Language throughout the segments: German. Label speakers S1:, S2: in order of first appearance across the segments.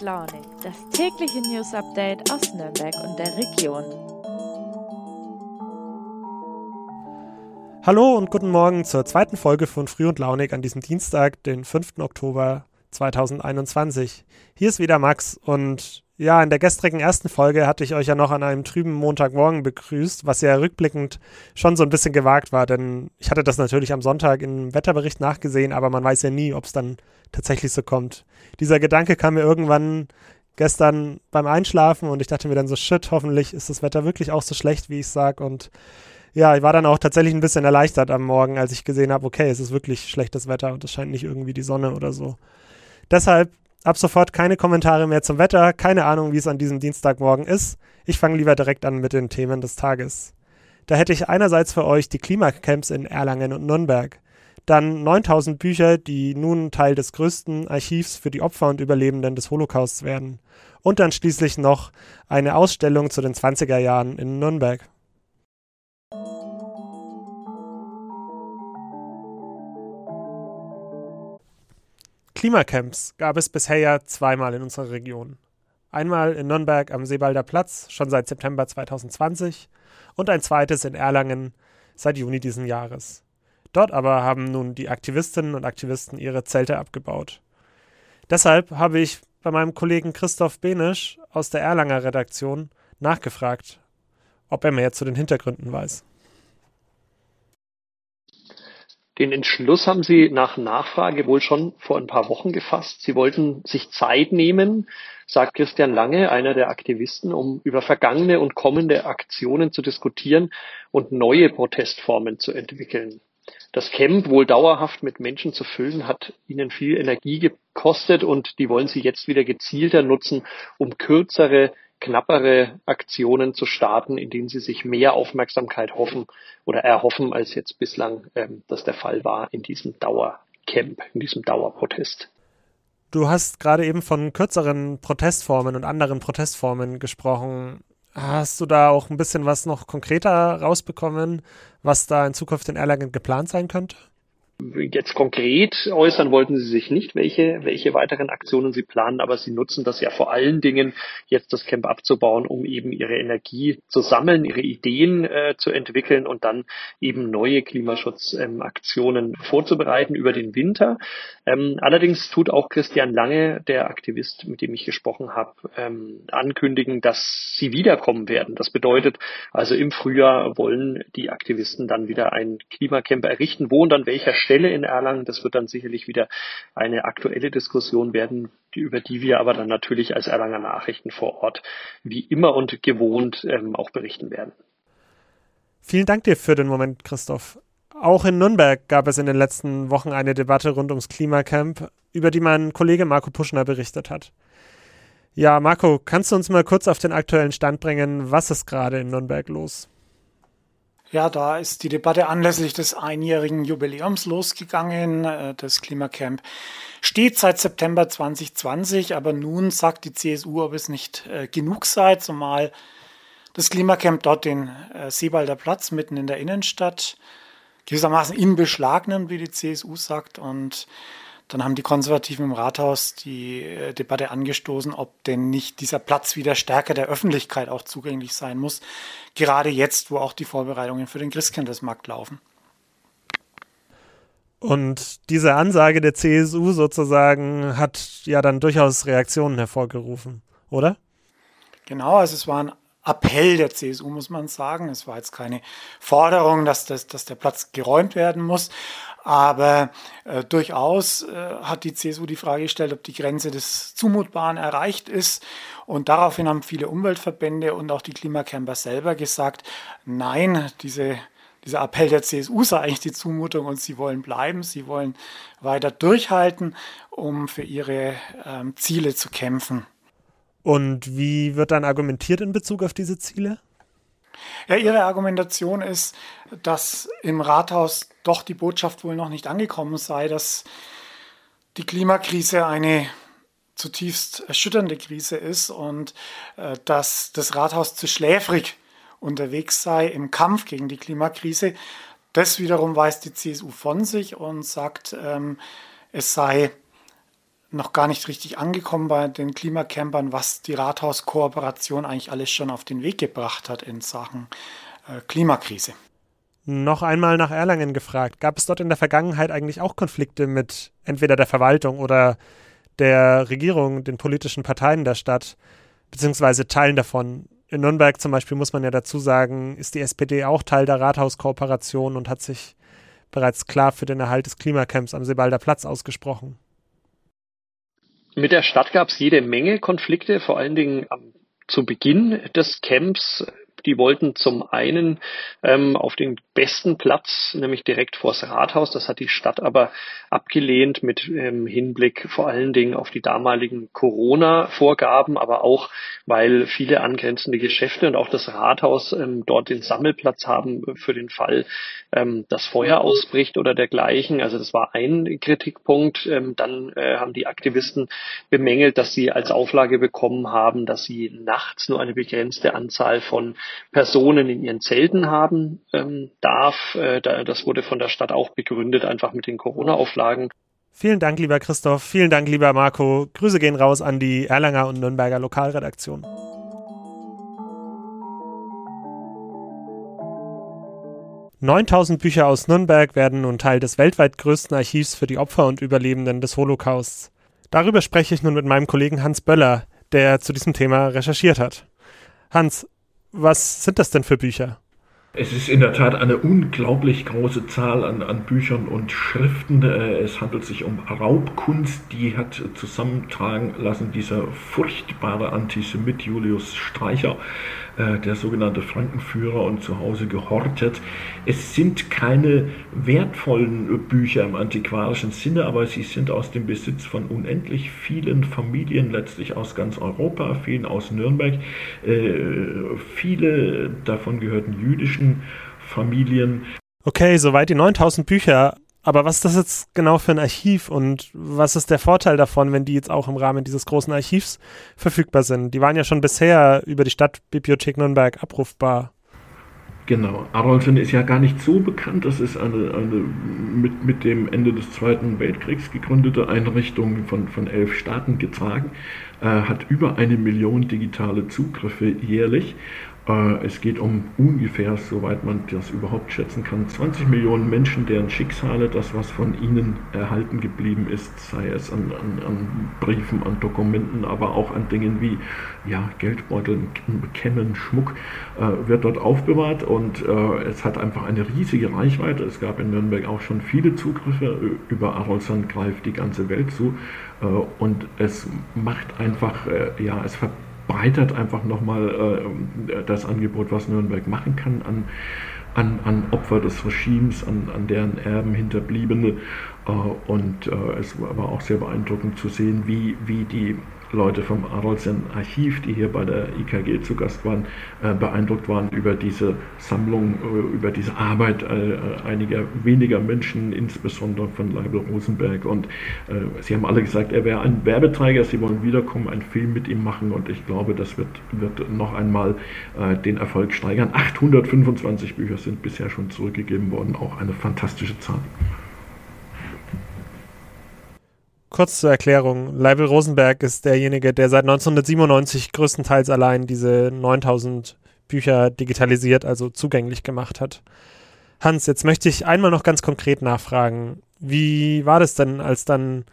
S1: Launig, das tägliche News Update aus Nürnberg und der Region.
S2: Hallo und guten Morgen zur zweiten Folge von Früh und Launig an diesem Dienstag, den 5. Oktober 2021. Hier ist wieder Max und ja, in der gestrigen ersten Folge hatte ich euch ja noch an einem trüben Montagmorgen begrüßt, was ja rückblickend schon so ein bisschen gewagt war, denn ich hatte das natürlich am Sonntag im Wetterbericht nachgesehen, aber man weiß ja nie, ob es dann tatsächlich so kommt. Dieser Gedanke kam mir irgendwann gestern beim Einschlafen und ich dachte mir dann so, shit, hoffentlich ist das Wetter wirklich auch so schlecht, wie ich sag und ja, ich war dann auch tatsächlich ein bisschen erleichtert am Morgen, als ich gesehen habe, okay, es ist wirklich schlechtes Wetter und es scheint nicht irgendwie die Sonne oder so. Deshalb Ab sofort keine Kommentare mehr zum Wetter, keine Ahnung, wie es an diesem Dienstagmorgen ist. Ich fange lieber direkt an mit den Themen des Tages. Da hätte ich einerseits für euch die Klimacamps in Erlangen und Nürnberg, dann 9000 Bücher, die nun Teil des größten Archivs für die Opfer und Überlebenden des Holocausts werden. Und dann schließlich noch eine Ausstellung zu den 20er Jahren in Nürnberg. Klimacamps gab es bisher ja zweimal in unserer Region. Einmal in Nürnberg am Seebalder Platz, schon seit September 2020, und ein zweites in Erlangen seit Juni diesen Jahres. Dort aber haben nun die Aktivistinnen und Aktivisten ihre Zelte abgebaut. Deshalb habe ich bei meinem Kollegen Christoph Benisch aus der Erlanger Redaktion nachgefragt, ob er mehr zu den Hintergründen weiß.
S3: Den Entschluss haben Sie nach Nachfrage wohl schon vor ein paar Wochen gefasst. Sie wollten sich Zeit nehmen, sagt Christian Lange, einer der Aktivisten, um über vergangene und kommende Aktionen zu diskutieren und neue Protestformen zu entwickeln. Das Camp wohl dauerhaft mit Menschen zu füllen, hat ihnen viel Energie gekostet und die wollen sie jetzt wieder gezielter nutzen, um kürzere knappere Aktionen zu starten, in denen sie sich mehr Aufmerksamkeit hoffen oder erhoffen, als jetzt bislang ähm, das der Fall war in diesem Dauercamp, in diesem Dauerprotest.
S2: Du hast gerade eben von kürzeren Protestformen und anderen Protestformen gesprochen. Hast du da auch ein bisschen was noch konkreter rausbekommen, was da in Zukunft in Erlangen geplant sein könnte?
S3: Jetzt konkret äußern wollten sie sich nicht, welche, welche weiteren Aktionen sie planen, aber sie nutzen das ja vor allen Dingen, jetzt das Camp abzubauen, um eben ihre Energie zu sammeln, ihre Ideen äh, zu entwickeln und dann eben neue Klimaschutzaktionen ähm, vorzubereiten über den Winter. Ähm, allerdings tut auch Christian Lange, der Aktivist, mit dem ich gesprochen habe, ähm, ankündigen, dass sie wiederkommen werden. Das bedeutet also im Frühjahr wollen die Aktivisten dann wieder ein Klimacamp errichten, wo und an welcher Stelle in Erlangen. Das wird dann sicherlich wieder eine aktuelle Diskussion werden, über die wir aber dann natürlich als Erlanger Nachrichten vor Ort wie immer und gewohnt ähm, auch berichten werden.
S2: Vielen Dank dir für den Moment, Christoph. Auch in Nürnberg gab es in den letzten Wochen eine Debatte rund ums Klimacamp, über die mein Kollege Marco Puschner berichtet hat. Ja, Marco, kannst du uns mal kurz auf den aktuellen Stand bringen? Was ist gerade in Nürnberg los?
S4: Ja, da ist die Debatte anlässlich des einjährigen Jubiläums losgegangen. Äh, das Klimacamp steht seit September 2020, aber nun sagt die CSU, ob es nicht äh, genug sei, zumal das Klimacamp dort den äh, Seebalder Platz mitten in der Innenstadt gewissermaßen in Beschlag nimmt, wie die CSU sagt. Und dann haben die Konservativen im Rathaus die äh, Debatte angestoßen, ob denn nicht dieser Platz wieder stärker der Öffentlichkeit auch zugänglich sein muss. Gerade jetzt, wo auch die Vorbereitungen für den Christkindlesmarkt laufen.
S2: Und diese Ansage der CSU sozusagen hat ja dann durchaus Reaktionen hervorgerufen, oder?
S4: Genau, also es war ein Appell der CSU, muss man sagen. Es war jetzt keine Forderung, dass, das, dass der Platz geräumt werden muss. Aber äh, durchaus äh, hat die CSU die Frage gestellt, ob die Grenze des Zumutbaren erreicht ist. Und daraufhin haben viele Umweltverbände und auch die Klimacamper selber gesagt, nein, diese, dieser Appell der CSU sei eigentlich die Zumutung und sie wollen bleiben, sie wollen weiter durchhalten, um für ihre ähm, Ziele zu kämpfen.
S2: Und wie wird dann argumentiert in Bezug auf diese Ziele?
S4: Ja, Ihre Argumentation ist, dass im Rathaus doch die Botschaft wohl noch nicht angekommen sei, dass die Klimakrise eine zutiefst erschütternde Krise ist und äh, dass das Rathaus zu schläfrig unterwegs sei im Kampf gegen die Klimakrise. Das wiederum weist die CSU von sich und sagt, ähm, es sei noch gar nicht richtig angekommen bei den Klimacampern, was die Rathauskooperation eigentlich alles schon auf den Weg gebracht hat in Sachen äh, Klimakrise.
S2: Noch einmal nach Erlangen gefragt. Gab es dort in der Vergangenheit eigentlich auch Konflikte mit entweder der Verwaltung oder der Regierung, den politischen Parteien der Stadt, beziehungsweise Teilen davon? In Nürnberg zum Beispiel muss man ja dazu sagen, ist die SPD auch Teil der Rathauskooperation und hat sich bereits klar für den Erhalt des Klimacamps am Sebalder Platz ausgesprochen.
S3: Mit der Stadt gab es jede Menge Konflikte, vor allen Dingen am, zu Beginn des Camps die wollten zum einen ähm, auf den besten Platz, nämlich direkt vors Rathaus. Das hat die Stadt aber abgelehnt mit ähm, Hinblick vor allen Dingen auf die damaligen Corona-Vorgaben, aber auch, weil viele angrenzende Geschäfte und auch das Rathaus ähm, dort den Sammelplatz haben für den Fall, ähm, dass Feuer ausbricht oder dergleichen. Also das war ein Kritikpunkt. Ähm, dann äh, haben die Aktivisten bemängelt, dass sie als Auflage bekommen haben, dass sie nachts nur eine begrenzte Anzahl von Personen in ihren Zelten haben ähm, darf. Äh, da, das wurde von der Stadt auch begründet, einfach mit den Corona-Auflagen.
S2: Vielen Dank, lieber Christoph. Vielen Dank, lieber Marco. Grüße gehen raus an die Erlanger und Nürnberger Lokalredaktion. »9000 Bücher aus Nürnberg werden nun Teil des weltweit größten Archivs für die Opfer und Überlebenden des Holocausts. Darüber spreche ich nun mit meinem Kollegen Hans Böller, der zu diesem Thema recherchiert hat. Hans, was sind das denn für Bücher?
S5: Es ist in der Tat eine unglaublich große Zahl an, an Büchern und Schriften. Äh, es handelt sich um Raubkunst, die hat zusammentragen lassen dieser furchtbare Antisemit Julius Streicher der sogenannte Frankenführer und zu Hause gehortet. Es sind keine wertvollen Bücher im antiquarischen Sinne, aber sie sind aus dem Besitz von unendlich vielen Familien, letztlich aus ganz Europa, vielen aus Nürnberg. Äh, viele davon gehörten jüdischen Familien.
S2: Okay, soweit die 9000 Bücher. Aber was ist das jetzt genau für ein Archiv und was ist der Vorteil davon, wenn die jetzt auch im Rahmen dieses großen Archivs verfügbar sind? Die waren ja schon bisher über die Stadtbibliothek Nürnberg abrufbar.
S5: Genau, Arolsen ist ja gar nicht so bekannt. Das ist eine, eine mit, mit dem Ende des Zweiten Weltkriegs gegründete Einrichtung von, von elf Staaten getragen, äh, hat über eine Million digitale Zugriffe jährlich äh, es geht um ungefähr, soweit man das überhaupt schätzen kann, 20 Millionen Menschen, deren Schicksale, das was von ihnen erhalten geblieben ist, sei es an, an, an Briefen, an Dokumenten, aber auch an Dingen wie ja, Geldbeuteln, Kämmen, Schmuck, äh, wird dort aufbewahrt und äh, es hat einfach eine riesige Reichweite. Es gab in Nürnberg auch schon viele Zugriffe. Über Arolsan greift die ganze Welt zu äh, und es macht einfach, äh, ja, es verbindet breitert einfach nochmal äh, das Angebot, was Nürnberg machen kann an, an, an Opfer des Regimes, an, an deren Erben, Hinterbliebene. Äh, und äh, es war auch sehr beeindruckend zu sehen, wie, wie die Leute vom Arolsen Archiv, die hier bei der IKG zu Gast waren, äh, beeindruckt waren über diese Sammlung, äh, über diese Arbeit äh, einiger weniger Menschen, insbesondere von Leibel Rosenberg. Und sie haben alle gesagt, er wäre ein Werbeträger, sie wollen wiederkommen, einen Film mit ihm machen und ich glaube, das wird, wird noch einmal den Erfolg steigern. 825 Bücher sind bisher schon zurückgegeben worden, auch eine fantastische Zahl.
S2: Kurz zur Erklärung. Leibel Rosenberg ist derjenige, der seit 1997 größtenteils allein diese 9000 Bücher digitalisiert, also zugänglich gemacht hat. Hans, jetzt möchte ich einmal noch ganz konkret nachfragen. Wie war das denn, als dann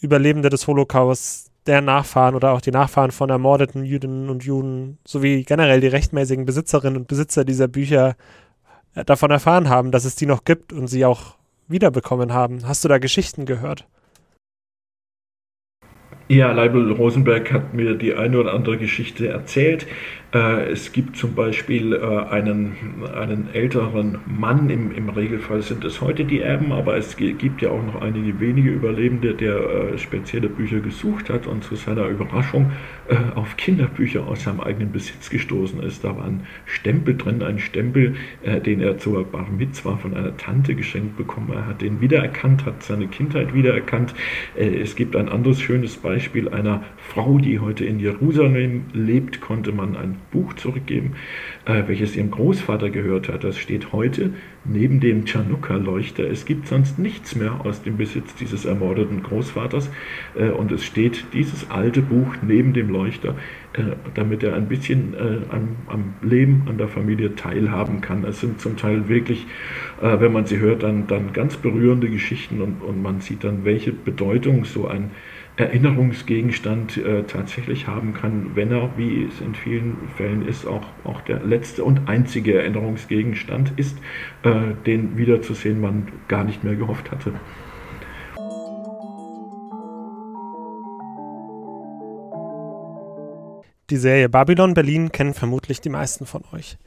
S2: Überlebende des Holocaust, der Nachfahren oder auch die Nachfahren von ermordeten Jüdinnen und Juden sowie generell die rechtmäßigen Besitzerinnen und Besitzer dieser Bücher äh, davon erfahren haben, dass es die noch gibt und sie auch wiederbekommen haben? Hast du da Geschichten gehört?
S5: Ja, Leibel Rosenberg hat mir die eine oder andere Geschichte erzählt. Äh, es gibt zum Beispiel äh, einen, einen älteren Mann, im, im Regelfall sind es heute die Erben, aber es gibt ja auch noch einige wenige Überlebende, der äh, spezielle Bücher gesucht hat und zu seiner Überraschung auf Kinderbücher aus seinem eigenen Besitz gestoßen ist. Da war ein Stempel drin, ein Stempel, den er zur Bar Mitzwa von einer Tante geschenkt bekommen. Er hat den wiedererkannt, hat seine Kindheit wiedererkannt. Es gibt ein anderes schönes Beispiel einer Frau, die heute in Jerusalem lebt, konnte man ein Buch zurückgeben, äh, welches ihrem Großvater gehört hat. Das steht heute neben dem Chanukka-Leuchter. Es gibt sonst nichts mehr aus dem Besitz dieses ermordeten Großvaters äh, und es steht dieses alte Buch neben dem Leuchter, äh, damit er ein bisschen äh, am, am, Leben, an der Familie teilhaben kann. Es sind zum Teil wirklich, äh, wenn man sie hört, dann, dann ganz berührende Geschichten und, und man sieht dann, welche Bedeutung so ein Erinnerungsgegenstand äh, tatsächlich haben kann, wenn er, wie es in vielen Fällen ist, auch, auch der letzte und einzige Erinnerungsgegenstand ist, äh, den wiederzusehen man gar nicht mehr gehofft hatte.
S2: Die Serie Babylon Berlin kennen vermutlich die meisten von euch.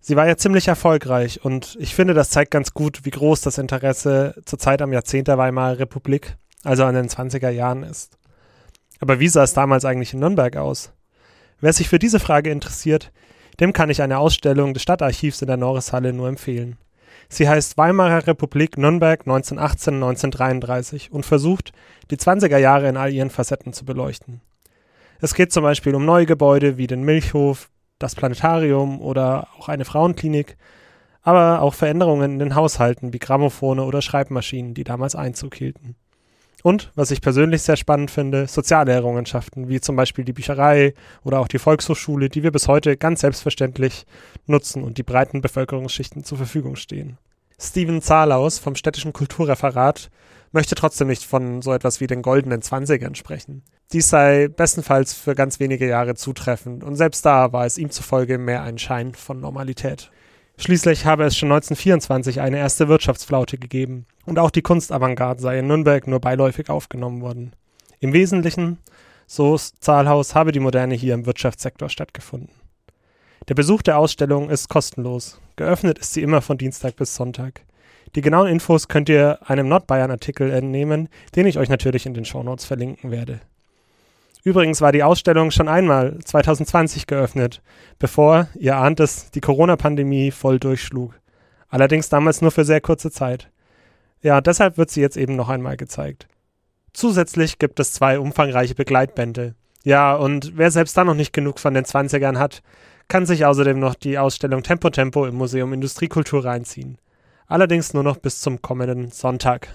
S2: Sie war ja ziemlich erfolgreich und ich finde, das zeigt ganz gut, wie groß das Interesse zur Zeit am Jahrzehnt der Weimarer Republik also an den 20er Jahren ist. Aber wie sah es damals eigentlich in Nürnberg aus? Wer sich für diese Frage interessiert, dem kann ich eine Ausstellung des Stadtarchivs in der Norrishalle nur empfehlen. Sie heißt Weimarer Republik Nürnberg 1918-1933 und versucht, die 20er Jahre in all ihren Facetten zu beleuchten. Es geht zum Beispiel um neue Gebäude wie den Milchhof, das Planetarium oder auch eine Frauenklinik, aber auch Veränderungen in den Haushalten wie Grammophone oder Schreibmaschinen, die damals Einzug hielten. Und, was ich persönlich sehr spannend finde, soziale Errungenschaften, wie zum Beispiel die Bücherei oder auch die Volkshochschule, die wir bis heute ganz selbstverständlich nutzen und die breiten Bevölkerungsschichten zur Verfügung stehen. Steven Zahlaus vom städtischen Kulturreferat möchte trotzdem nicht von so etwas wie den goldenen Zwanzigern sprechen. Dies sei bestenfalls für ganz wenige Jahre zutreffend und selbst da war es ihm zufolge mehr ein Schein von Normalität. Schließlich habe es schon 1924 eine erste Wirtschaftsflaute gegeben und auch die Kunstavantgarde sei in Nürnberg nur beiläufig aufgenommen worden. Im Wesentlichen, so Zahlhaus, habe die Moderne hier im Wirtschaftssektor stattgefunden. Der Besuch der Ausstellung ist kostenlos. Geöffnet ist sie immer von Dienstag bis Sonntag. Die genauen Infos könnt ihr einem Nordbayern-Artikel entnehmen, den ich euch natürlich in den Shownotes verlinken werde. Übrigens war die Ausstellung schon einmal 2020 geöffnet, bevor, ihr ahnt es, die Corona-Pandemie voll durchschlug. Allerdings damals nur für sehr kurze Zeit. Ja, deshalb wird sie jetzt eben noch einmal gezeigt. Zusätzlich gibt es zwei umfangreiche Begleitbände. Ja, und wer selbst da noch nicht genug von den 20ern hat, kann sich außerdem noch die Ausstellung Tempo Tempo im Museum Industriekultur reinziehen. Allerdings nur noch bis zum kommenden Sonntag.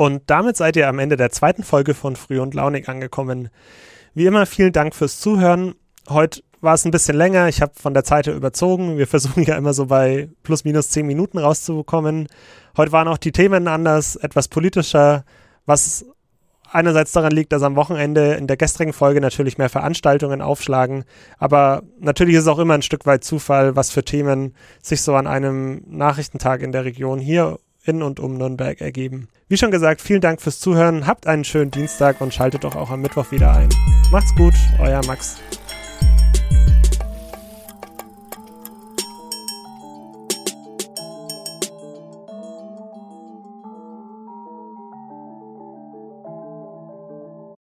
S2: Und damit seid ihr am Ende der zweiten Folge von Früh und Launig angekommen. Wie immer vielen Dank fürs Zuhören. Heute war es ein bisschen länger. Ich habe von der Zeit her überzogen. Wir versuchen ja immer so bei plus minus zehn Minuten rauszubekommen. Heute waren auch die Themen anders, etwas politischer, was einerseits daran liegt, dass am Wochenende in der gestrigen Folge natürlich mehr Veranstaltungen aufschlagen, aber natürlich ist es auch immer ein Stück weit Zufall, was für Themen sich so an einem Nachrichtentag in der Region hier in und um Nürnberg ergeben. Wie schon gesagt, vielen Dank fürs Zuhören, habt einen schönen Dienstag und schaltet doch auch am Mittwoch wieder ein. Macht's gut, euer Max.